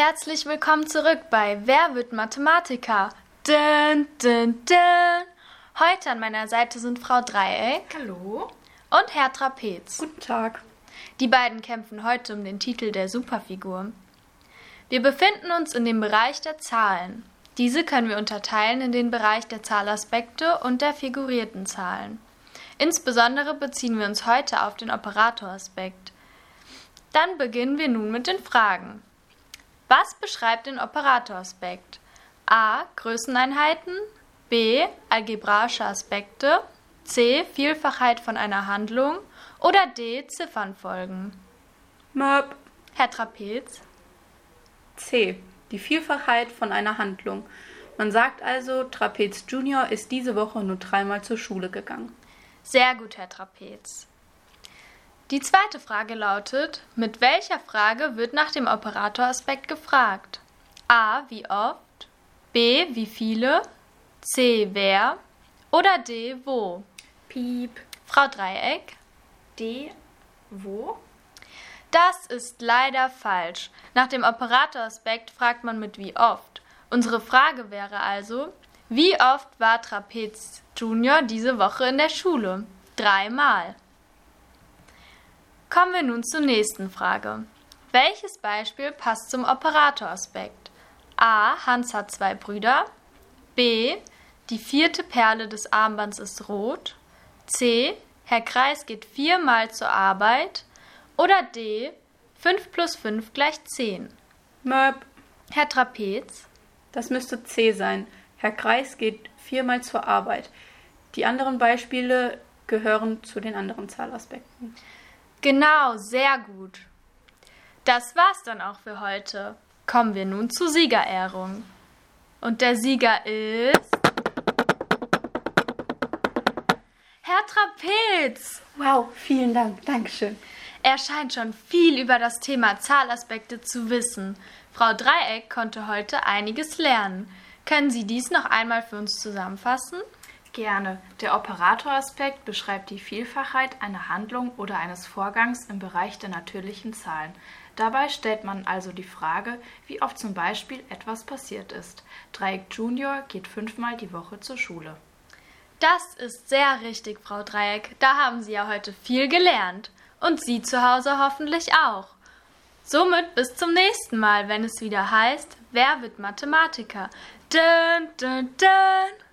Herzlich willkommen zurück bei Wer wird Mathematiker? Dun, dun, dun. Heute an meiner Seite sind Frau Dreieck Hallo. und Herr Trapez. Guten Tag. Die beiden kämpfen heute um den Titel der Superfigur. Wir befinden uns in dem Bereich der Zahlen. Diese können wir unterteilen in den Bereich der Zahlaspekte und der figurierten Zahlen. Insbesondere beziehen wir uns heute auf den Operatoraspekt. Dann beginnen wir nun mit den Fragen. Was beschreibt den Operatoraspekt? A. Größeneinheiten, B. Algebraische Aspekte, C. Vielfachheit von einer Handlung oder D. Ziffernfolgen. Möb. Herr Trapez, C. Die Vielfachheit von einer Handlung. Man sagt also, Trapez Junior ist diese Woche nur dreimal zur Schule gegangen. sehr gut, Herr Trapez. Die zweite Frage lautet, mit welcher Frage wird nach dem Operatoraspekt gefragt? A. Wie oft? B. Wie viele? C. Wer? Oder D. Wo? Piep. Frau Dreieck? D. Wo? Das ist leider falsch. Nach dem Operatoraspekt fragt man mit wie oft. Unsere Frage wäre also, wie oft war Trapez Junior diese Woche in der Schule? Dreimal. Kommen wir nun zur nächsten Frage. Welches Beispiel passt zum Operatoraspekt? A. Hans hat zwei Brüder. B. Die vierte Perle des Armbands ist rot. C. Herr Kreis geht viermal zur Arbeit. Oder D. 5 plus 5 gleich 10. Möb. Herr Trapez, Das müsste C sein. Herr Kreis geht viermal zur Arbeit. Die anderen Beispiele gehören zu den anderen Zahlaspekten. Genau, sehr gut. Das war's dann auch für heute. Kommen wir nun zur Siegerehrung. Und der Sieger ist. Herr Trapez! Wow, vielen Dank. Dankeschön. Er scheint schon viel über das Thema Zahlaspekte zu wissen. Frau Dreieck konnte heute einiges lernen. Können Sie dies noch einmal für uns zusammenfassen? Gerne. Der Operatoraspekt beschreibt die Vielfachheit einer Handlung oder eines Vorgangs im Bereich der natürlichen Zahlen. Dabei stellt man also die Frage, wie oft zum Beispiel etwas passiert ist. Dreieck Junior geht fünfmal die Woche zur Schule. Das ist sehr richtig, Frau Dreieck. Da haben Sie ja heute viel gelernt. Und Sie zu Hause hoffentlich auch. Somit bis zum nächsten Mal, wenn es wieder heißt, wer wird Mathematiker? Dun, dun, dun.